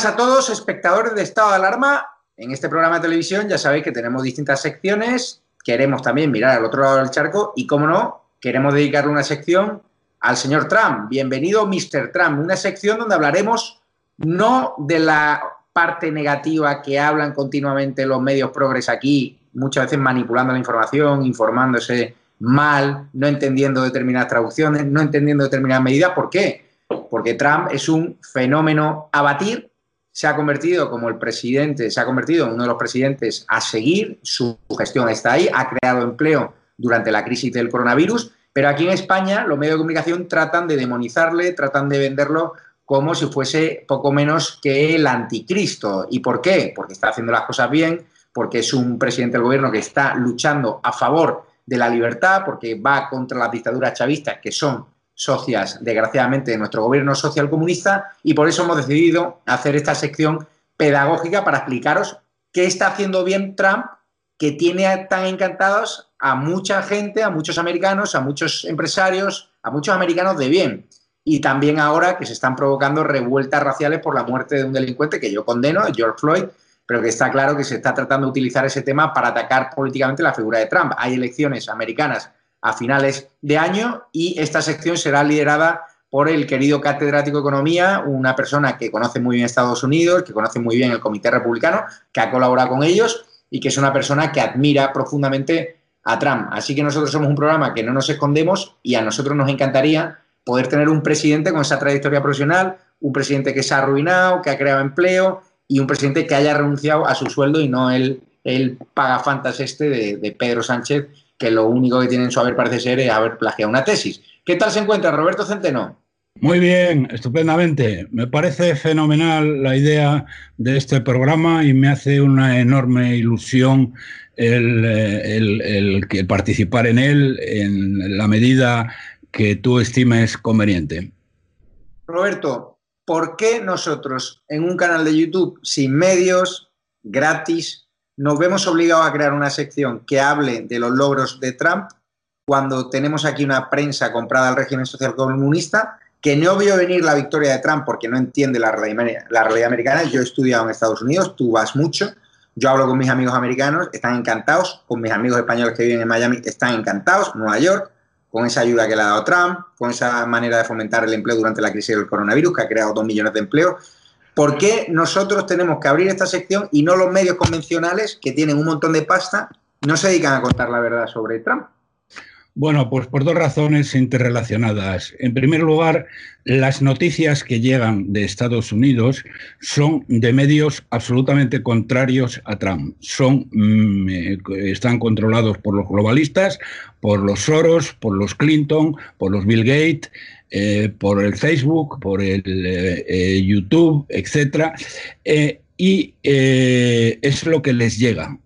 Buenas a todos, espectadores de Estado de Alarma. En este programa de televisión ya sabéis que tenemos distintas secciones. Queremos también mirar al otro lado del charco y, como no, queremos dedicarle una sección al señor Trump. Bienvenido, Mr. Trump. Una sección donde hablaremos no de la parte negativa que hablan continuamente los medios progres aquí, muchas veces manipulando la información, informándose mal, no entendiendo determinadas traducciones, no entendiendo determinadas medidas. ¿Por qué? porque Trump es un fenómeno a batir, se ha convertido como el presidente, se ha convertido en uno de los presidentes a seguir, su gestión está ahí, ha creado empleo durante la crisis del coronavirus, pero aquí en España los medios de comunicación tratan de demonizarle, tratan de venderlo como si fuese poco menos que el anticristo. ¿Y por qué? Porque está haciendo las cosas bien, porque es un presidente del gobierno que está luchando a favor de la libertad, porque va contra las dictaduras chavistas, que son socias, desgraciadamente, de nuestro gobierno social comunista y por eso hemos decidido hacer esta sección pedagógica para explicaros qué está haciendo bien Trump que tiene tan encantados a mucha gente, a muchos americanos, a muchos empresarios, a muchos americanos de bien. Y también ahora que se están provocando revueltas raciales por la muerte de un delincuente que yo condeno, George Floyd, pero que está claro que se está tratando de utilizar ese tema para atacar políticamente la figura de Trump. Hay elecciones americanas a finales de año y esta sección será liderada por el querido catedrático de Economía, una persona que conoce muy bien Estados Unidos, que conoce muy bien el Comité Republicano, que ha colaborado con ellos y que es una persona que admira profundamente a Trump. Así que nosotros somos un programa que no nos escondemos y a nosotros nos encantaría poder tener un presidente con esa trayectoria profesional, un presidente que se ha arruinado, que ha creado empleo y un presidente que haya renunciado a su sueldo y no el, el pagafantas este de, de Pedro Sánchez, que lo único que tiene en su haber parece ser es haber plagiado una tesis. ¿Qué tal se encuentra Roberto Centeno? Muy bien, estupendamente. Me parece fenomenal la idea de este programa y me hace una enorme ilusión el, participar en él en la medida que tú estimes conveniente. Roberto, ¿por qué nosotros en un canal de YouTube sin medios, gratis, nos vemos obligados a crear una sección que hable de los logros de Trump cuando tenemos aquí una prensa comprada al régimen social comunista que no vio venir la victoria de Trump porque no entiende la realidad, americana. Yo he estudiado en Estados Unidos, tú vas mucho, yo hablo con mis amigos americanos, están encantados, con mis amigos españoles que viven en Miami, están encantados, Nueva York, con esa ayuda que le ha dado Trump, con esa manera de fomentar el empleo durante la crisis del coronavirus, que ha creado dos millones de empleos. ¿Por qué nosotros tenemos que abrir esta sección y no los medios convencionales que tienen un montón de pasta no se dedican a contar la verdad sobre Trump? Bueno, pues por dos razones interrelacionadas. En primer lugar, las noticias que llegan de Estados Unidos son de medios absolutamente contrarios a Trump. Son, mm, eh, están controlados por los globalistas, por los Soros, por los Clinton, por los Bill Gates, eh, por el Facebook, por el eh, YouTube, etc. y es lo que les llega.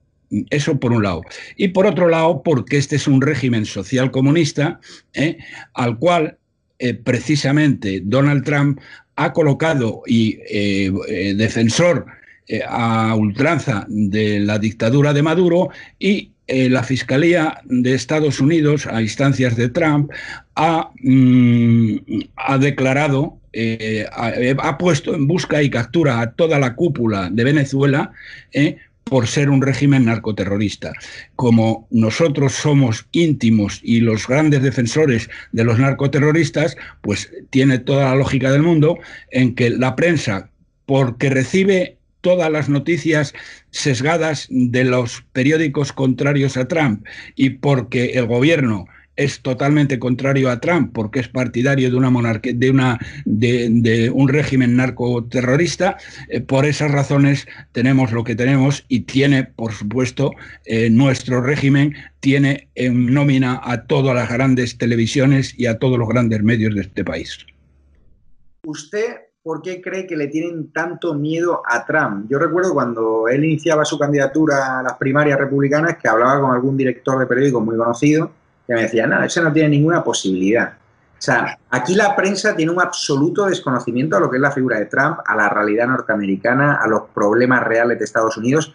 Eso por un lado. Y por otro lado, porque este es un régimen social comunista ¿eh? al cual eh, precisamente Donald Trump ha colocado y eh, defensor a ultranza de la dictadura de Maduro y la Fiscalía de Estados Unidos, a instancias de Trump, ha, mm, ha declarado ha, puesto en busca y captura a toda la cúpula de Venezuela por ser un régimen narcoterrorista. Como nosotros somos íntimos y los grandes defensores de los narcoterroristas, pues tiene toda la lógica del mundo en que la prensa, porque recibe todas las noticias sesgadas de los periódicos contrarios a Trump y porque el gobierno es totalmente contrario a Trump porque es partidario de una monarquía, de una de, un régimen narcoterrorista. Eh, por esas razones tenemos lo que tenemos y tiene, por supuesto, eh, nuestro régimen tiene en nómina a todas las grandes televisiones y a todos los grandes medios de este país. ¿Usted por qué cree que le tienen tanto miedo a Trump? Yo recuerdo cuando él iniciaba su candidatura a las primarias republicanas que hablaba con algún director de periódico muy conocido que me decía, no, eso no tiene ninguna posibilidad. O sea, aquí la prensa tiene un absoluto desconocimiento a lo que es la figura de Trump, a la realidad norteamericana, a los problemas reales de Estados Unidos,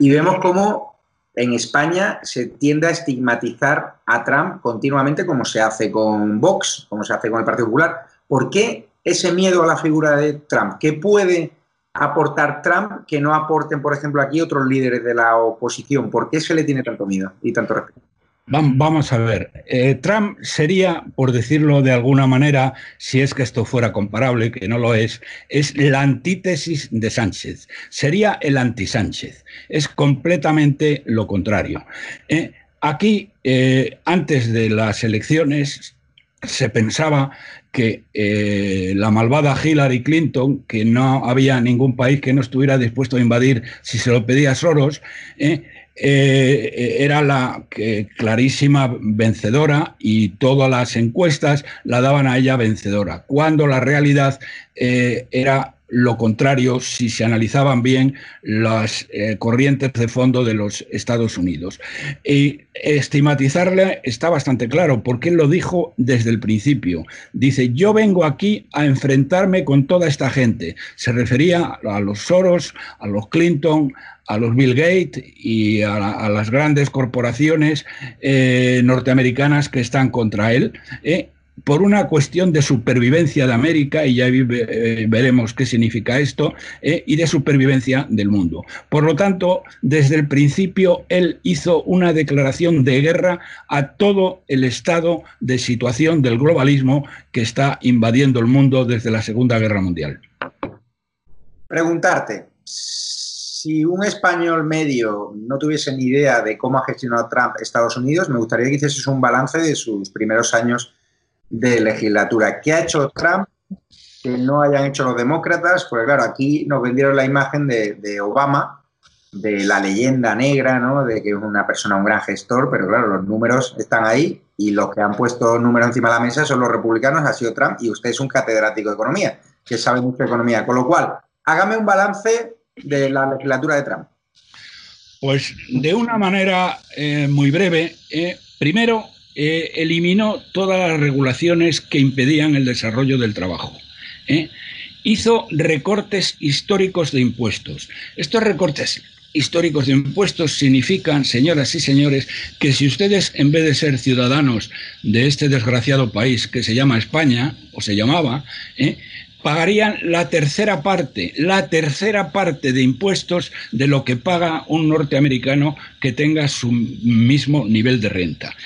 y vemos cómo en España se tiende a estigmatizar a Trump continuamente como se hace con Vox, como se hace con el Partido Popular. ¿Por qué ese miedo a la figura de Trump? ¿Qué puede aportar Trump que no aporten, por ejemplo, aquí otros líderes de la oposición? ¿Por qué se le tiene tanto miedo y tanto respeto? Vamos a ver, eh, Trump sería, por decirlo de alguna manera, si es que esto fuera comparable, que no lo es, es la antítesis de Sánchez, sería el anti-Sánchez, es completamente lo contrario. Eh, aquí, eh, antes de las elecciones, se pensaba que la malvada Hillary Clinton, que no había ningún país que no estuviera dispuesto a invadir si se lo pedía Soros, eh, era la clarísima vencedora y todas las encuestas la daban a ella vencedora, cuando la realidad eh, era lo contrario si se analizaban bien las eh, corrientes de fondo de los Estados Unidos. Y estigmatizarle está bastante claro, porque él lo dijo desde el principio. Dice, yo vengo aquí a enfrentarme con toda esta gente. Se refería a los Soros, a los Clinton, a los Bill Gates y a, las grandes corporaciones eh, norteamericanas que están contra él. Eh, por una cuestión de supervivencia de América, y ya eh, veremos qué significa esto, y de supervivencia del mundo. Por lo tanto, desde el principio, él hizo una declaración de guerra a todo el estado de situación del globalismo que está invadiendo el mundo desde la Segunda Guerra Mundial. Preguntarte, si un español medio no tuviese ni idea de cómo ha gestionado Trump Estados Unidos, me gustaría que hicieses un balance de sus primeros años de legislatura. ¿Qué ha hecho Trump que no hayan hecho los demócratas? Pues claro, aquí nos vendieron la imagen de, Obama, de la leyenda negra, ¿no? de que es una persona, un gran gestor, pero claro, los números están ahí y los que han puesto números encima de la mesa son los republicanos, ha sido Trump y usted es un catedrático de economía, que sabe mucho de economía. Con lo cual, hágame un balance de la legislatura de Trump? Pues de una manera eh, muy breve, eh, primero eh, eliminó todas las regulaciones que impedían el desarrollo del trabajo. Hizo recortes históricos de impuestos. Estos recortes históricos de impuestos significan, señoras y señores, que si ustedes, en vez de ser ciudadanos de este desgraciado país que se llama España, o se llamaba, pagarían la tercera parte, la tercera parte de impuestos de lo que paga un norteamericano que tenga su mismo nivel de renta.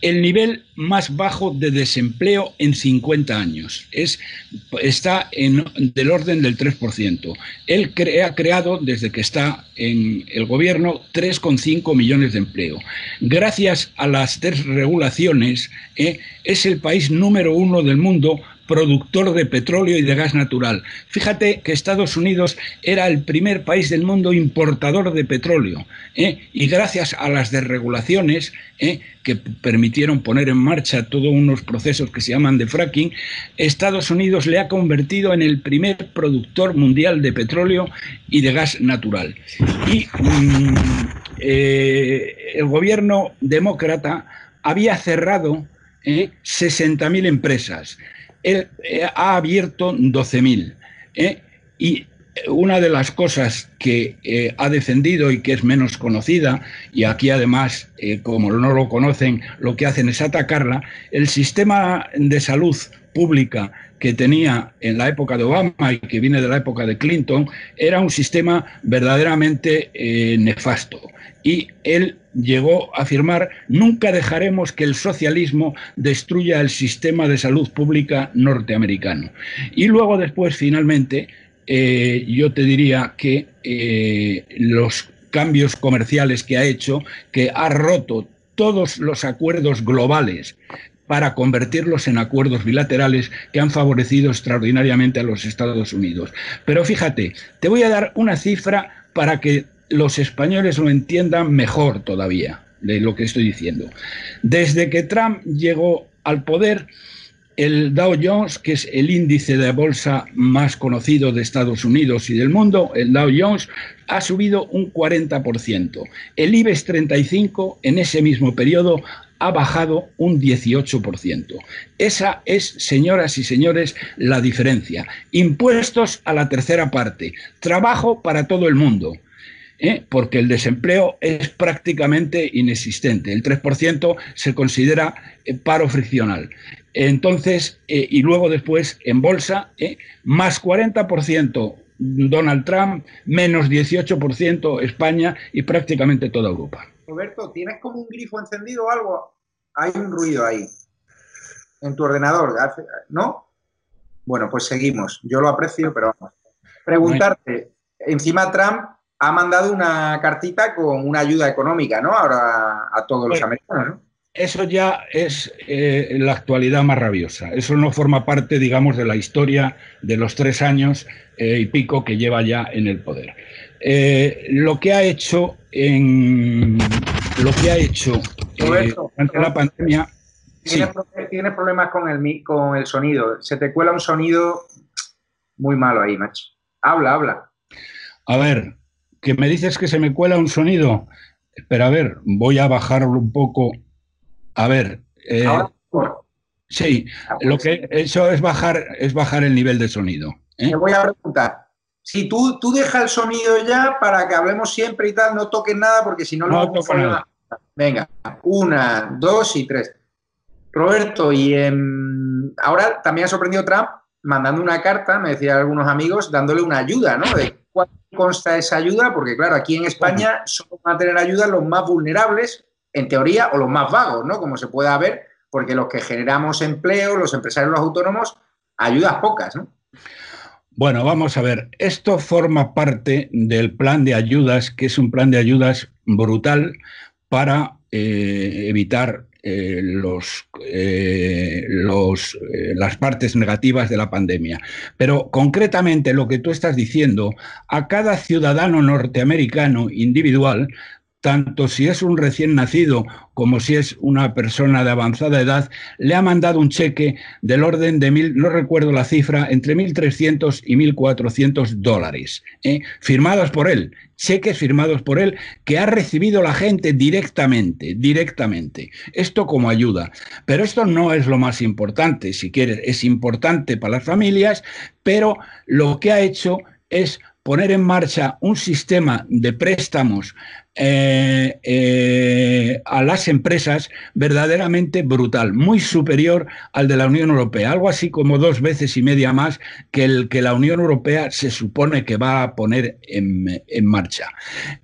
El nivel más bajo de desempleo en 50 años es, está en, del orden del 3%. Él ha creado, desde que está en el gobierno, 3,5 millones de empleo. Gracias a las tres regulaciones, eh, es el país número uno del mundo productor de petróleo y de gas natural. Fíjate que Estados Unidos era el primer país del mundo importador de petróleo ¿eh? y gracias a las desregulaciones ¿eh? que permitieron poner en marcha todos unos procesos que se llaman de fracking, Estados Unidos le ha convertido en el primer productor mundial de petróleo y de gas natural. Y mm, eh, el gobierno demócrata había cerrado 60.000 empresas él eh, ha abierto 12.000. ¿eh? Y una de las cosas que eh, ha defendido y que es menos conocida, y aquí además, como no lo conocen, lo que hacen es atacarla, el sistema de salud pública que tenía en la época de Obama y que viene de la época de Clinton, era un sistema verdaderamente nefasto. Y él llegó a afirmar, nunca dejaremos que el socialismo destruya el sistema de salud pública norteamericano. Y luego después, finalmente, eh, yo te diría que eh, los cambios comerciales que ha hecho, que ha roto todos los acuerdos globales para convertirlos en acuerdos bilaterales que han favorecido extraordinariamente a los Estados Unidos. Pero fíjate, te voy a dar una cifra para que los españoles lo entiendan mejor todavía de lo que estoy diciendo. Desde que Trump llegó al poder, el Dow Jones, que es el índice de bolsa más conocido de Estados Unidos y del mundo, el Dow Jones, ha subido un 40%. El IBEX 35 en ese mismo periodo ha bajado un 18%. Esa es, señoras y señores, la diferencia. Impuestos a la tercera parte, trabajo para todo el mundo. ¿Eh? porque el desempleo es prácticamente inexistente. El 3% se considera eh, paro friccional. Entonces, eh, y luego después en bolsa, más 40% Donald Trump, menos 18% España y prácticamente toda Europa. Roberto, ¿tienes como un grifo encendido o algo? Hay un ruido ahí en tu ordenador, ¿no? Bueno, pues seguimos. Yo lo aprecio, pero vamos. Preguntarte, encima Trump ha mandado una cartita con una ayuda económica, ¿no? Ahora a todos los americanos, ¿no? Eso ya es eh, la actualidad más rabiosa. Eso no forma parte, digamos, de la historia de los tres años eh, y pico que lleva ya en el poder. Eh, lo que ha hecho en lo que ha hecho ante la pandemia. Tienes, problemas con el, con el sonido. Se te cuela un sonido muy malo ahí, macho. Habla, habla. A ver, que me dices que se me cuela un sonido. Espera, a ver, voy a bajarlo un poco. A ver. Eh, sí, lo que eso es bajar, es bajar el nivel de sonido. ¿eh? Te voy a preguntar. Si tú, tú dejas el sonido ya para que hablemos siempre y tal, no toques nada porque si no, no toco nada. Venga, una, dos y tres. Roberto, y ahora también ha sorprendido Trump mandando una carta, me decían algunos amigos, dándole una ayuda, ¿no? De cuál consta esa ayuda, porque claro, aquí en España solo van a tener ayuda los más vulnerables, en teoría, o los más vagos, ¿no? Como se pueda ver, porque los que generamos empleo, los empresarios, los autónomos, ayudas pocas, ¿no? Bueno, vamos a ver, esto forma parte del plan de ayudas, que es un plan de ayudas brutal para eh, evitar eh, eh, los, las partes negativas de la pandemia. Pero concretamente lo que tú estás diciendo, a cada ciudadano norteamericano individual tanto si es un recién nacido como si es una persona de avanzada edad, le ha mandado un cheque del orden de mil, no recuerdo la cifra, entre 1.300 y 1.400 dólares, ¿eh? firmados por él, cheques firmados por él que ha recibido la gente directamente, directamente. Esto como ayuda. Pero esto no es lo más importante, si quieres, es importante para las familias, pero lo que ha hecho es poner en marcha un sistema de préstamos eh, eh, a las empresas verdaderamente brutal, muy superior al de la Unión Europea, algo así como dos veces y media más que el que la Unión Europea se supone que va a poner en, marcha,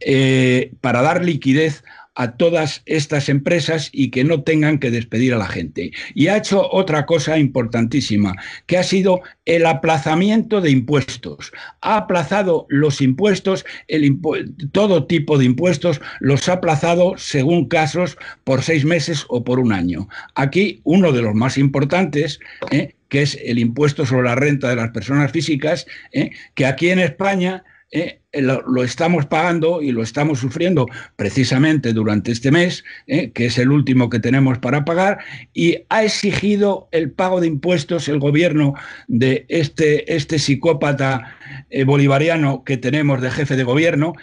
eh, para dar liquidez a todas estas empresas y que no tengan que despedir a la gente. Y ha hecho otra cosa importantísima, que ha sido el aplazamiento de impuestos. Ha aplazado los impuestos, el todo tipo de impuestos, los ha aplazado según casos por seis meses o por un año. Aquí uno de los más importantes, ¿eh? que es el impuesto sobre la renta de las personas físicas, ¿eh? que aquí en España ¿eh? lo, estamos pagando y lo estamos sufriendo precisamente durante este mes, ¿eh? que es el último que tenemos para pagar, y ha exigido el pago de impuestos el gobierno de este, este psicópata eh, bolivariano que tenemos de jefe de gobierno,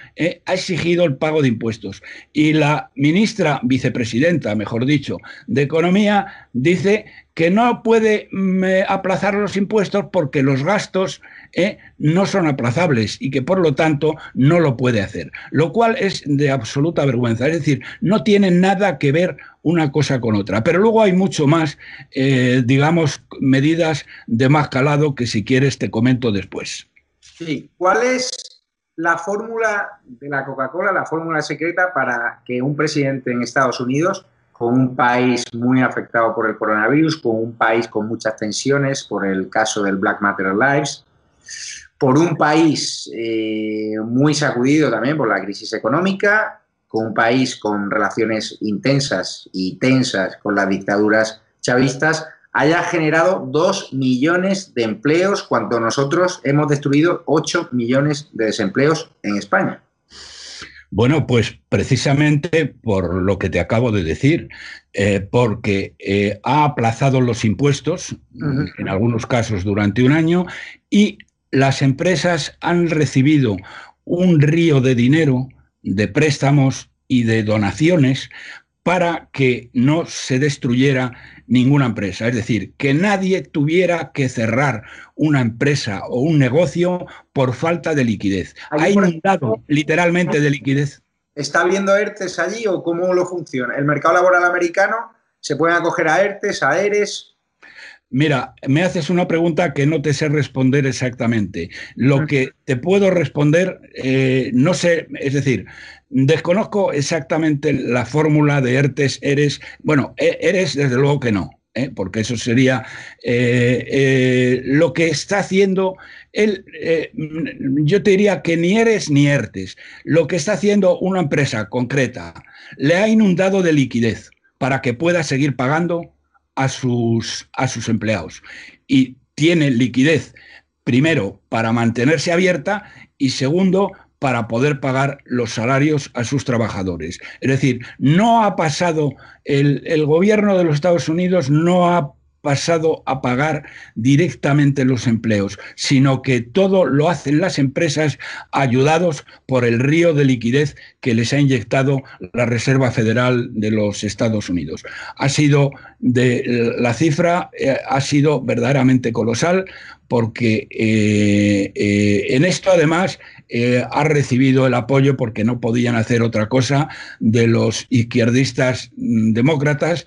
ha exigido el pago de impuestos. Y la ministra, vicepresidenta, mejor dicho, de Economía, dice que no puede mm, aplazar los impuestos porque los gastos no son aplazables y que por lo tanto no lo puede hacer, lo cual es de absoluta vergüenza. Es decir, no tiene nada que ver una cosa con otra. Pero luego hay mucho más, eh, digamos, medidas de más calado que si quieres te comento después. Sí, ¿cuál es la fórmula de la Coca-Cola, la fórmula secreta para que un presidente en Estados Unidos, con un país muy afectado por el coronavirus, con un país con muchas tensiones por el caso del Black Matter Lives, por un país eh, muy sacudido también por la crisis económica, con un país con relaciones intensas y tensas con las dictaduras chavistas, haya generado dos millones de empleos cuando nosotros hemos destruido ocho millones de desempleos en España. Bueno, pues precisamente por lo que te acabo de decir, eh, porque eh, ha aplazado los impuestos, en algunos casos durante un año, y las empresas han recibido un río de dinero, de préstamos y de donaciones para que no se destruyera ninguna empresa. Es decir, que nadie tuviera que cerrar una empresa o un negocio por falta de liquidez. Ha inundado literalmente de liquidez. ¿Está habiendo ERTES allí o cómo lo funciona? ¿El mercado laboral americano se pueden acoger a ERTES, a ERES? Mira, me haces una pregunta que no te sé responder exactamente. Lo que te puedo responder, eh, no sé, es decir, desconozco exactamente la fórmula de ERTES, eres, bueno, e, eres desde luego que no. ¿eh? porque eso sería eh, lo que está haciendo él, yo te diría que ni eres ni ERTES, lo que está haciendo una empresa concreta, le ha inundado de liquidez para que pueda seguir pagando a sus, a sus empleados. Y tiene liquidez, primero, para mantenerse abierta y segundo, para poder pagar los salarios a sus trabajadores. Es decir, no ha pasado, el, el gobierno de los Estados Unidos no ha pasado a pagar directamente los empleos, sino que todo lo hacen las empresas ayudados por el río de liquidez que les ha inyectado la Reserva Federal de los Estados Unidos. Ha sido de la cifra eh, ha sido verdaderamente colosal porque eh, eh, en esto además ha recibido el apoyo porque no podían hacer otra cosa de los izquierdistas mm, demócratas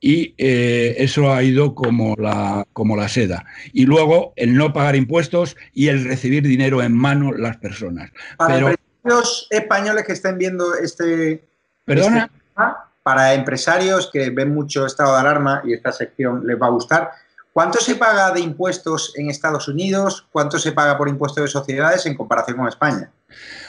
y eh, eso ha ido como la, como la seda. Y luego el no pagar impuestos y el recibir dinero en mano las personas. Para empresarios españoles que estén viendo este... ¿Perdona? Este para empresarios que ven mucho estado de alarma y esta sección les va a gustar, ¿cuánto se paga de impuestos en Estados Unidos? ¿Cuánto se paga por impuestos de sociedades en comparación con España?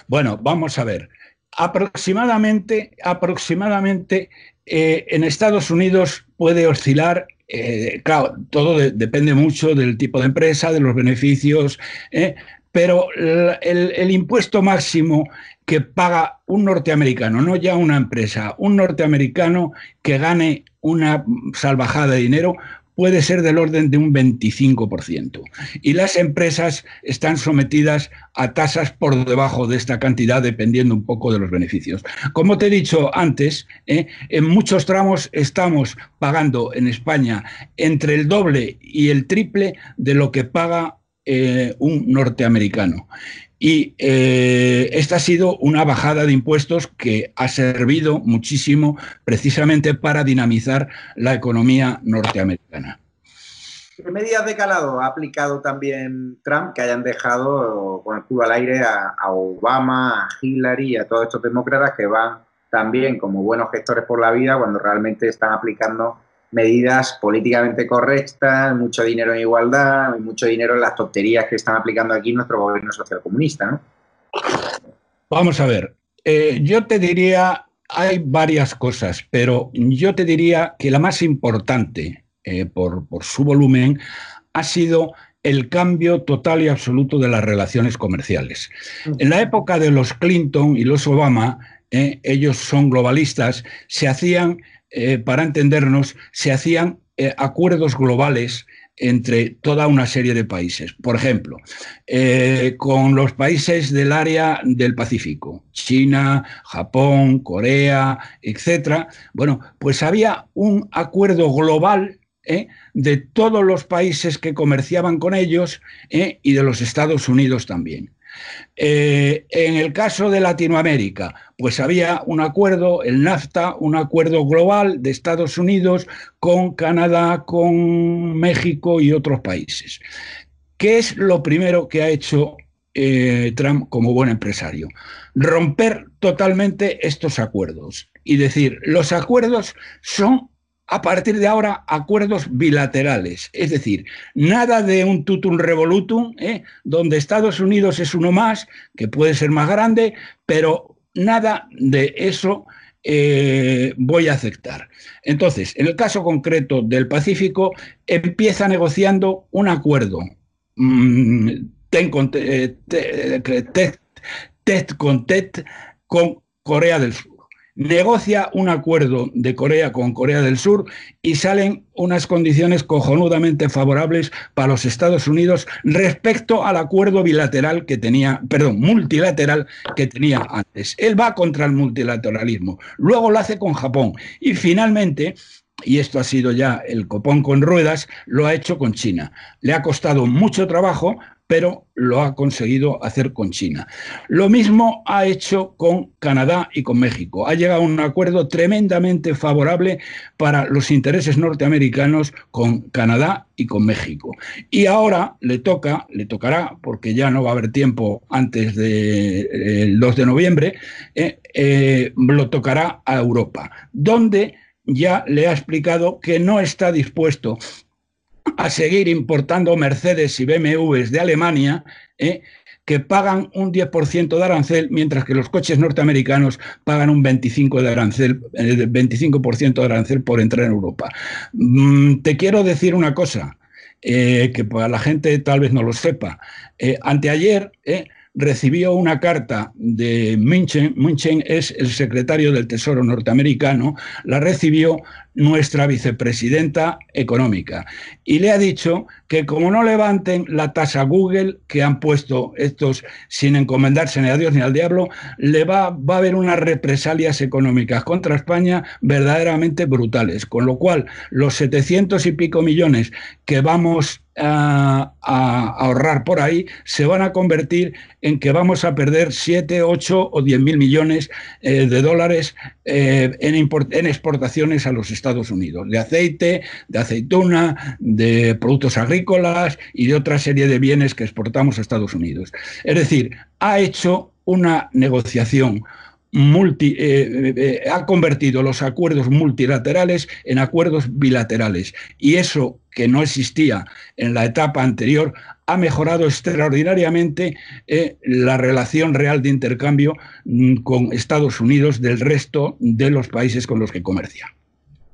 Bueno, vamos a ver. Aproximadamente, aproximadamente eh, en Estados Unidos puede oscilar, eh, claro, todo depende mucho del tipo de empresa, de los beneficios, eh, pero el, impuesto máximo que paga un norteamericano, no ya una empresa, un norteamericano que gane una salvajada de dinero, puede ser del orden de un 25%. Y las empresas están sometidas a tasas por debajo de esta cantidad, dependiendo un poco de los beneficios. Como te he dicho antes, ¿eh? en muchos tramos estamos pagando en España entre el doble y el triple de lo que paga eh, un norteamericano. Y eh, esta ha sido una bajada de impuestos que ha servido muchísimo precisamente para dinamizar la economía norteamericana. ¿Qué medidas de calado ha aplicado también Trump que hayan dejado con el culo al aire a, a Obama, a Hillary y a todos estos demócratas que van también como buenos gestores por la vida cuando realmente están aplicando medidas políticamente correctas, mucho dinero en igualdad mucho dinero en las tonterías que están aplicando aquí nuestro gobierno socialcomunista, ¿no? Vamos a ver, eh, yo te diría, hay varias cosas, pero yo te diría que la más importante eh, por, su volumen ha sido el cambio total y absoluto de las relaciones comerciales. En la época de los Clinton y los Obama, eh, ellos son globalistas, se hacían eh, para entendernos, se hacían eh, acuerdos globales entre toda una serie de países. Por ejemplo, eh, con los países del área del Pacífico, China, Japón, Corea, etcétera. Bueno, pues había un acuerdo global de todos los países que comerciaban con ellos y de los Estados Unidos también. Eh, en el caso de Latinoamérica, pues había un acuerdo, el NAFTA, un acuerdo global de Estados Unidos con Canadá, con México y otros países. ¿Qué es lo primero que ha hecho eh, Trump como buen empresario? Romper totalmente estos acuerdos y decir, los acuerdos son a partir de ahora acuerdos bilaterales, es decir, nada de un tutum revolutum, ¿eh? donde Estados Unidos es uno más, que puede ser más grande, pero nada de eso eh, voy a aceptar. Entonces, en el caso concreto del Pacífico, empieza negociando un acuerdo mm, con, eh, con con Corea del negocia un acuerdo de Corea con Corea del Sur y salen unas condiciones cojonudamente favorables para los Estados Unidos respecto al acuerdo bilateral que tenía, perdón, multilateral que tenía antes. Él va contra el multilateralismo, luego lo hace con Japón y finalmente y esto ha sido ya el copón con ruedas, lo ha hecho con China. Le ha costado mucho trabajo, pero lo ha conseguido hacer con China. Lo mismo ha hecho con Canadá y con México. Ha llegado a un acuerdo tremendamente favorable para los intereses norteamericanos con Canadá y con México. Y ahora le toca, le tocará, porque ya no va a haber tiempo antes del 2 de noviembre, eh, eh, lo tocará a Europa, donde ya le ha explicado que no está dispuesto a seguir importando Mercedes y BMWs de Alemania, eh, que pagan un 10% de arancel, mientras que los coches norteamericanos pagan un 25%, de arancel, 25 de arancel por entrar en Europa. Mm, te quiero decir una cosa, eh, que para la gente tal vez no lo sepa. Eh, anteayer recibió una carta de München, München es el secretario del Tesoro norteamericano, la recibió nuestra vicepresidenta económica. Y le ha dicho que como no levanten la tasa Google que han puesto estos sin encomendarse ni a Dios ni al diablo, le va, va a haber unas represalias económicas contra España verdaderamente brutales, con lo cual los 700 y pico millones que vamos a, ahorrar por ahí se van a convertir en que vamos a perder 7, 8 o 10 mil millones eh, de dólares eh, en, en exportaciones a los Estados Estados Unidos, de aceite, de aceituna, de productos agrícolas y de otra serie de bienes que exportamos a Estados Unidos. Es decir, ha hecho una negociación Multi, eh, eh, ha convertido los acuerdos multilaterales en acuerdos bilaterales. Y eso que no existía en la etapa anterior ha mejorado extraordinariamente eh, la relación real de intercambio mm, con Estados Unidos del resto de los países con los que comercia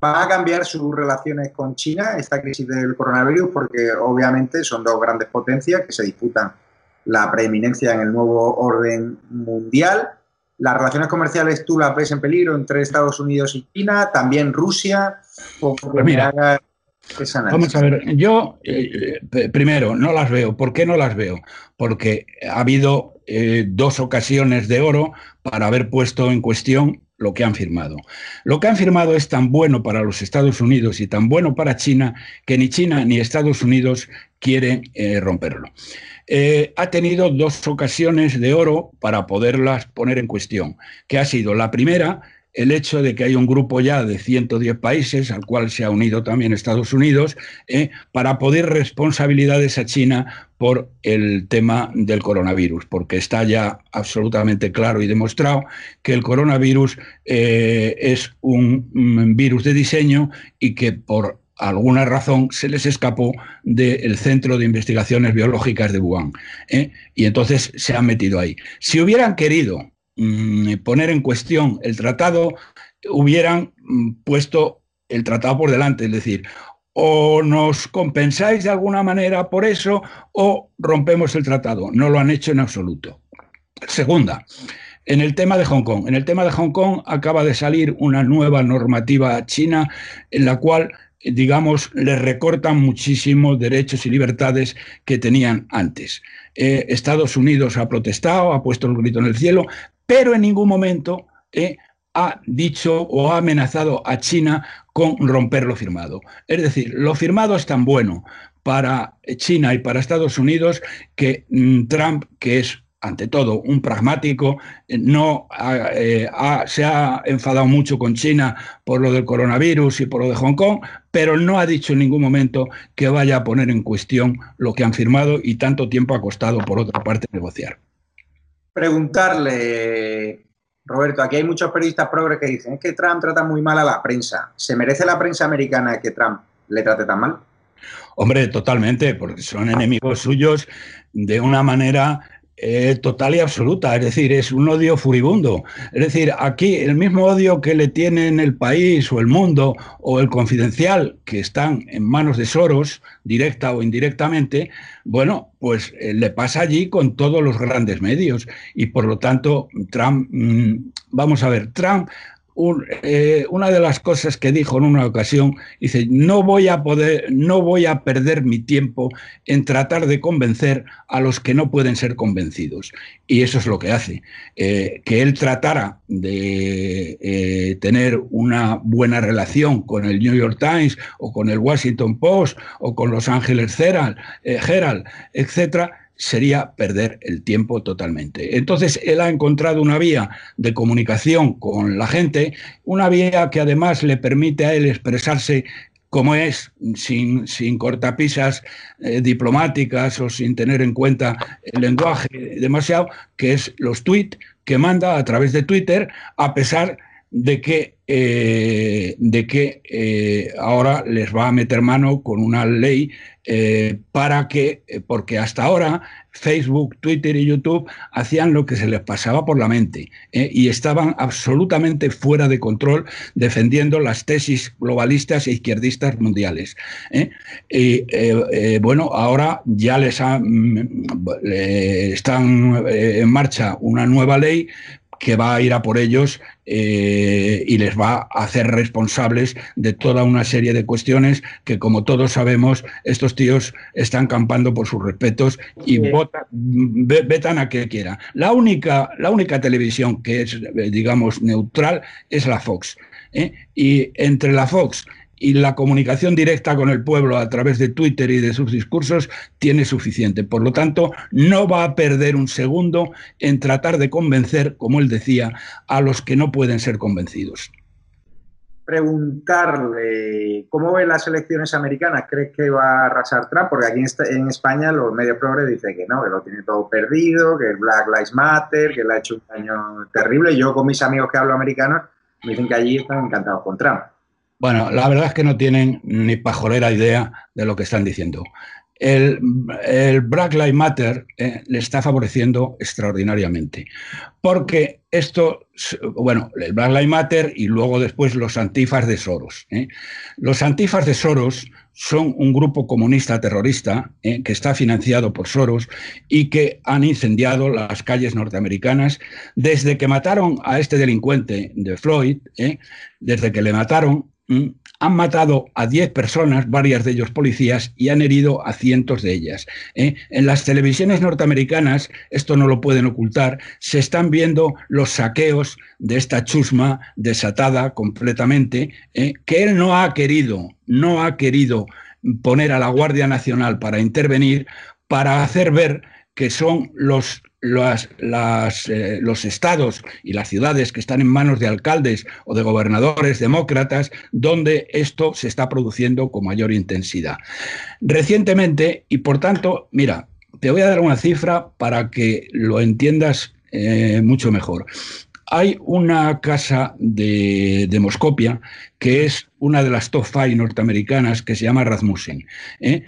va a cambiar sus relaciones con China esta crisis del coronavirus porque obviamente son dos grandes potencias que se disputan la preeminencia en el nuevo orden mundial. Las relaciones comerciales tú las ves en peligro entre Estados Unidos y China, también Rusia. Pues mira, vamos a ver, yo eh, primero no las veo. ¿Por qué no las veo? Porque ha habido eh, dos ocasiones de oro para haber puesto en cuestión lo que han firmado. Lo que han firmado es tan bueno para los Estados Unidos y tan bueno para China que ni China ni Estados Unidos quieren eh, romperlo. Eh, ha tenido dos ocasiones de oro para poderlas poner en cuestión, que ha sido la primera, el hecho de que hay un grupo ya de 110 países, al cual se ha unido también Estados Unidos, eh, para poder responsabilidades a China por el tema del coronavirus, porque está ya absolutamente claro y demostrado que el coronavirus eh, es un virus de diseño y que por alguna razón se les escapó del Centro de Investigaciones Biológicas de Wuhan. ¿eh? Y entonces se han metido ahí. Si hubieran querido Mm, poner en cuestión el tratado, hubieran mm, puesto el tratado por delante, es decir, o nos compensáis de alguna manera por eso o rompemos el tratado. No lo han hecho en absoluto. Segunda, en el tema de Hong Kong. En el tema de Hong Kong acaba de salir una nueva normativa china en la cual digamos, le recortan muchísimos derechos y libertades que tenían antes. Eh, Estados Unidos ha protestado, ha puesto el grito en el cielo, pero en ningún momento eh, ha dicho o ha amenazado a China con romper lo firmado. Es decir, lo firmado es tan bueno para China y para Estados Unidos que mm, Trump, que es ante todo un pragmático, eh, no eh, se ha enfadado mucho con China por lo del coronavirus y por lo de Hong Kong, pero no ha dicho en ningún momento que vaya a poner en cuestión lo que han firmado y tanto tiempo ha costado por otra parte negociar preguntarle, Roberto, aquí hay muchos periodistas progres que dicen, que Trump trata muy mal a la prensa. ¿Se merece la prensa americana que Trump le trate tan mal? Hombre, totalmente, porque son enemigos suyos de una manera total y absoluta, es decir, es un odio furibundo. Es decir, aquí el mismo odio que le tienen el país o el mundo o el confidencial, que están en manos de Soros, directa o indirectamente, bueno, pues eh, le pasa allí con todos los grandes medios. Y por lo tanto, Trump, mm, vamos a ver, Trump eh, una de las cosas que dijo en una ocasión, dice, no voy a poder, no voy a perder mi tiempo en tratar de convencer a los que no pueden ser convencidos. Y eso es lo que hace. Eh, que él tratara de eh, tener una buena relación con el New York Times o con el Washington Post o con Los Herald, Herald etcétera, sería perder el tiempo totalmente. Entonces, él ha encontrado una vía de comunicación con la gente, una vía que además le permite a él expresarse como es, sin, sin cortapisas eh, diplomáticas o sin tener en cuenta el lenguaje demasiado, que es los tweets que manda a través de Twitter, a pesar de que, eh, de que eh, ahora les va a meter mano con una ley eh, para que, porque hasta ahora Facebook, Twitter y YouTube hacían lo que se les pasaba por la mente y estaban absolutamente fuera de control defendiendo las tesis globalistas e izquierdistas mundiales. Y bueno, ahora ya les han, están en marcha una nueva ley que va a ir a por ellos eh, y les va a hacer responsables de toda una serie de cuestiones que, como todos sabemos, estos tíos están campando por sus respetos y votan, vetan a que quiera. La única, la única televisión que es, eh, digamos, neutral es la Fox. ¿eh? Y entre la Fox y la comunicación directa con el pueblo a través de Twitter y de sus discursos tiene suficiente. Por lo tanto, no va a perder un segundo en tratar de convencer, como él decía, a los que no pueden ser convencidos. Preguntarle cómo ve las elecciones americanas, ¿cree que va a arrasar Trump? Porque aquí en España los medios progres dicen que no, que lo tiene todo perdido, que el Black Lives Matter, que le ha hecho un daño terrible. Yo con mis amigos que hablo americanos me dicen que allí están encantados con Trump. Bueno, la verdad es que no tienen ni pajolera idea de lo que están diciendo. El, Black Lives Matter eh, le está favoreciendo extraordinariamente, porque esto, bueno, el Black Lives Matter y luego después los antifas de Soros. ¿eh? Los antifas de Soros son un grupo comunista terrorista eh, que está financiado por Soros y que han incendiado las calles norteamericanas desde que mataron a este delincuente de Floyd, desde que le mataron han matado a 10 personas, varias de ellos policías, y han herido a cientos de ellas. ¿eh? En las televisiones norteamericanas, esto no lo pueden ocultar, se están viendo los saqueos de esta chusma desatada completamente, ¿eh? que él no ha querido, no ha querido poner a la Guardia Nacional para intervenir, para hacer ver que son los las, eh, los estados y las ciudades que están en manos de alcaldes o de gobernadores demócratas, donde esto se está produciendo con mayor intensidad. Recientemente, y por tanto, mira, te voy a dar una cifra para que lo entiendas eh, mucho mejor. Hay una casa de, Moscopia que es una de las top five norteamericanas que se llama Rasmussen. ¿eh?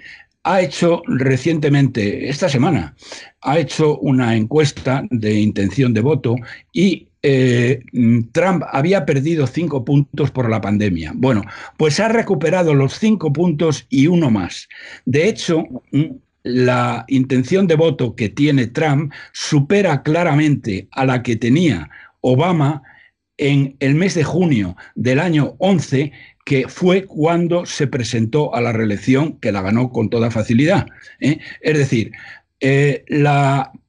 Ha hecho recientemente, esta semana, ha hecho una encuesta de intención de voto y eh, Trump había perdido cinco puntos por la pandemia. Bueno, pues ha recuperado los cinco puntos y uno más. De hecho, mm, la intención de voto que tiene Trump supera claramente a la que tenía Obama en el mes de junio del año 11, que fue cuando se presentó a la reelección, que la ganó con toda facilidad. ¿eh? Es decir, eh,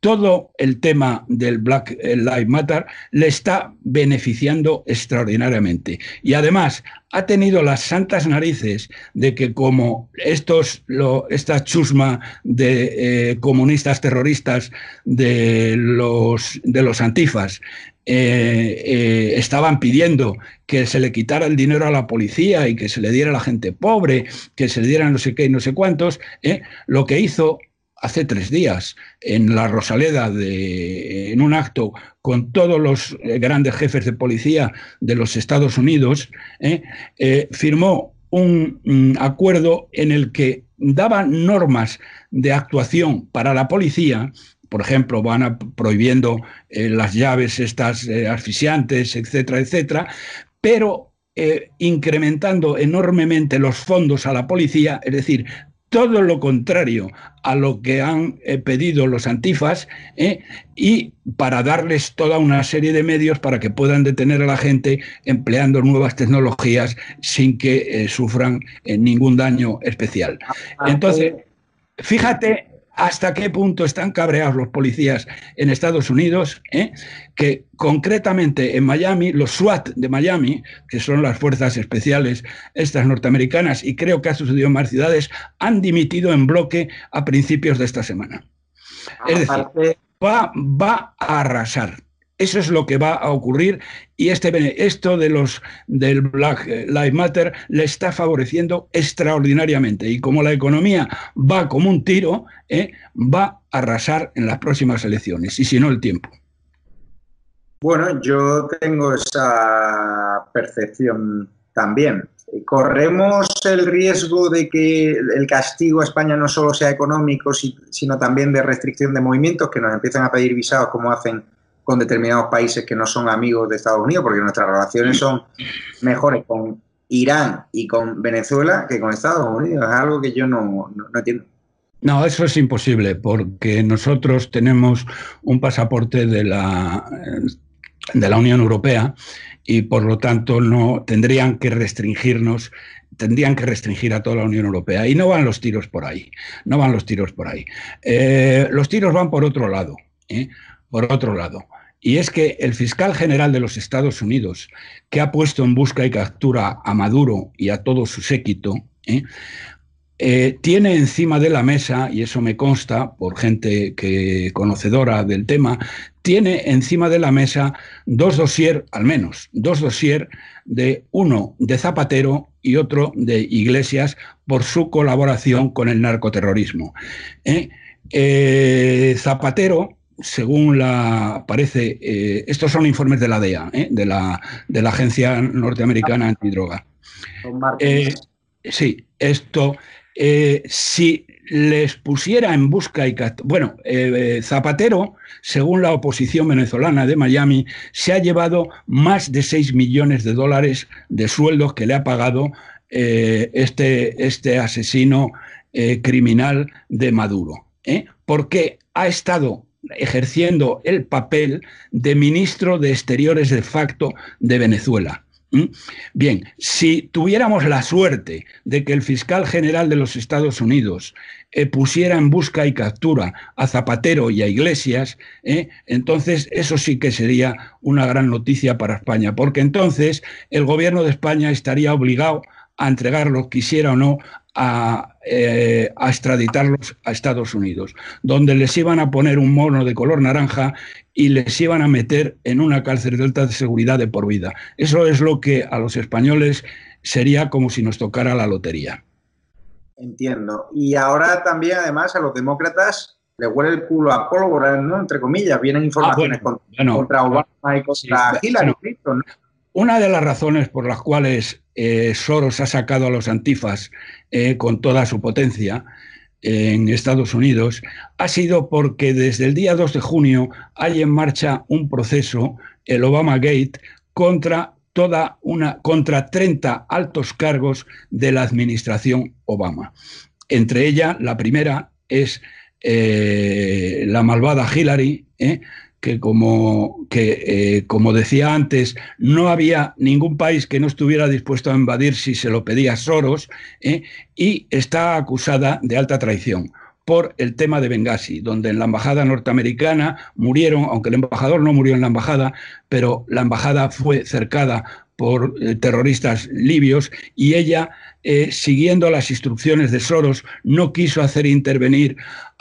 todo el tema del Black Lives Matter le está beneficiando extraordinariamente. Y además ha tenido las santas narices de que como estos, esta chusma de eh, comunistas terroristas de los, de los antifas eh, eh, estaban pidiendo que se le quitara el dinero a la policía y que se le diera a la gente pobre, que se le diera no sé qué y no sé cuántos, eh, lo que hizo hace tres días en la Rosaleda, de, en un acto con todos los grandes jefes de policía de los Estados Unidos, firmó un mm, acuerdo en el que daba normas de actuación para la policía por ejemplo, van a, prohibiendo eh, las llaves estas eh, asfixiantes, etcétera, etcétera, pero eh, incrementando enormemente los fondos a la policía, es decir, todo lo contrario a lo que han pedido los antifas y para darles toda una serie de medios para que puedan detener a la gente empleando nuevas tecnologías sin que sufran ningún daño especial. Ah, Entonces, fíjate hasta qué punto están cabreados los policías en Estados Unidos, ¿eh? que concretamente en Miami, los SWAT de Miami, que son las fuerzas especiales estas norteamericanas, y creo que ha sucedido en más ciudades, han dimitido en bloque a principios de esta semana. Es decir, va, va a arrasar. Eso es lo que va a ocurrir y este, esto de los, del Black Lives Matter le está favoreciendo extraordinariamente. Y como la economía va como un tiro, ¿eh? va a arrasar en las próximas elecciones, y si no el tiempo. Bueno, yo tengo esa percepción también. Corremos el riesgo de que el castigo a España no solo sea económico, sino también de restricción de movimientos, que nos empiezan a pedir visados como hacen con determinados países que no son amigos de Estados Unidos, porque nuestras relaciones son mejores con Irán y con Venezuela que con Estados Unidos. Es algo que yo no, entiendo. No, eso es imposible, porque nosotros tenemos un pasaporte de la, de la Unión Europea y por lo tanto no tendrían que restringirnos tendrían que restringir a toda la Unión Europea. Y no van los tiros por ahí, no van los tiros por ahí. Eh, los tiros van por otro lado, ¿eh? por otro lado. Y es que el fiscal general de los Estados Unidos, que ha puesto en busca y captura a Maduro y a todo su séquito, ¿eh? Eh, tiene encima de la mesa, y eso me consta por gente que conocedora del tema, tiene encima de la mesa dos dossier, al menos, dos dossier de uno de Zapatero y otro de Iglesias por su colaboración con el narcoterrorismo. ¿eh? Zapatero según la parece, eh, estos son informes de la DEA, ¿eh? de, la, de la Agencia Norteamericana Antidroga. Eh, sí, esto, si les pusiera en busca y bueno, Zapatero, según la oposición venezolana de Miami, se ha llevado más de 6 millones de dólares de sueldos que le ha pagado este, este asesino criminal de Maduro. Porque ha estado ejerciendo el papel de ministro de Exteriores de facto de Venezuela. Bien, si tuviéramos la suerte de que el fiscal general de los Estados Unidos eh, pusiera en busca y captura a Zapatero y a Iglesias, eh, entonces eso sí que sería una gran noticia para España, porque entonces el gobierno de España estaría obligado a entregarlo, quisiera o no, eh, a, extraditarlos a Estados Unidos, donde les iban a poner un mono de color naranja y les iban a meter en una cárcel de alta seguridad de por vida. Eso es lo que a los españoles sería como si nos tocara la lotería. Entiendo. Y ahora también, además, a los demócratas le huele el culo a pólvora, ¿no? Entre comillas, vienen ah, informaciones contra, Obama y contra Hillary Clinton. Una de las razones por las cuales eh, Soros ha sacado a los antifas eh, con toda su potencia en Estados Unidos ha sido porque desde el día 2 de junio hay en marcha un proceso, el Obama Gate, contra toda una contra 30 altos cargos de la administración Obama. Entre ellas, la primera es eh, la malvada Hillary, que como, que, eh, como decía antes, no había ningún país que no estuviera dispuesto a invadir si se lo pedía Soros, ¿eh? y está acusada de alta traición por el tema de Benghazi, donde en la embajada norteamericana murieron, aunque el embajador no murió en la embajada, pero la embajada fue cercada por eh, terroristas libios y ella, siguiendo las instrucciones de Soros, no quiso hacer intervenir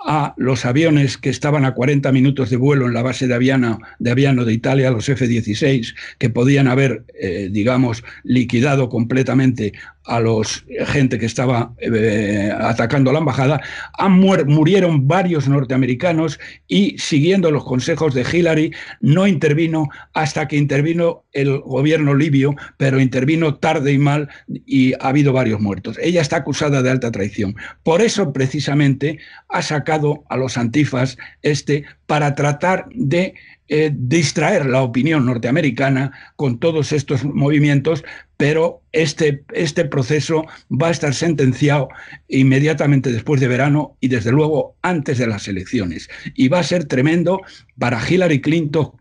a los aviones que estaban a 40 minutos de vuelo en la base de Aviano de, Aviano de Italia, los F-16, que podían haber, eh, digamos, liquidado completamente a los gente que estaba eh, atacando la embajada, han murieron varios norteamericanos y siguiendo los consejos de Hillary no intervino hasta que intervino el gobierno libio, pero intervino tarde y mal y ha habido varios muertos. Ella está acusada de alta traición. Por eso precisamente ha sacado a los antifas este para tratar de eh, distraer la opinión norteamericana con todos estos movimientos, pero este, este proceso va a estar sentenciado inmediatamente después de verano y desde luego antes de las elecciones. Y va a ser tremendo para Hillary Clinton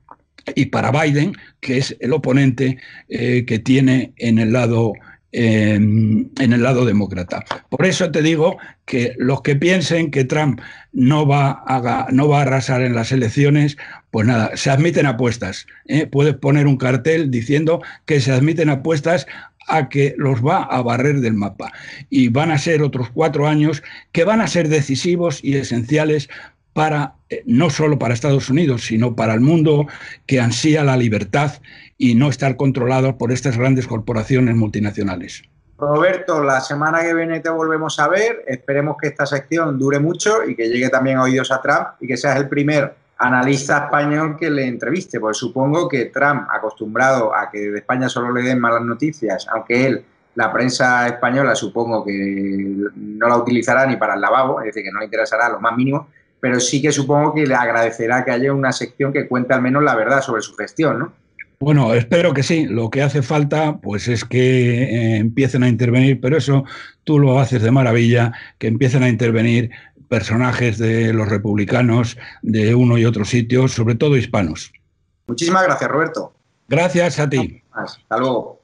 y para Biden, que es el oponente eh, que tiene en el lado en, el lado demócrata. Por eso te digo que los que piensen que Trump no va a, no va a arrasar en las elecciones, pues nada, se admiten apuestas. ¿eh? Puedes poner un cartel diciendo que se admiten apuestas a que los va a barrer del mapa. Y van a ser otros cuatro años que van a ser decisivos y esenciales para eh, no solo para Estados Unidos, sino para el mundo que ansía la libertad y no estar controlado por estas grandes corporaciones multinacionales. Roberto, la semana que viene te volvemos a ver. Esperemos que esta sección dure mucho y que llegue también a oídos a Trump y que seas el primer analista español que le entreviste, porque supongo que Trump, acostumbrado a que de España solo le den malas noticias, aunque él, la prensa española, supongo que no la utilizará ni para el lavabo, es decir, que no le interesará lo más mínimo, pero sí que supongo que le agradecerá que haya una sección que cuente al menos la verdad sobre su gestión, ¿no? Bueno, espero que sí. Lo que hace falta, pues, es que eh, empiecen a intervenir, pero eso tú lo haces de maravilla, que empiecen a intervenir personajes de los republicanos de uno y otro sitio, sobre todo hispanos. Muchísimas gracias, Roberto. Gracias a ti. Hasta luego.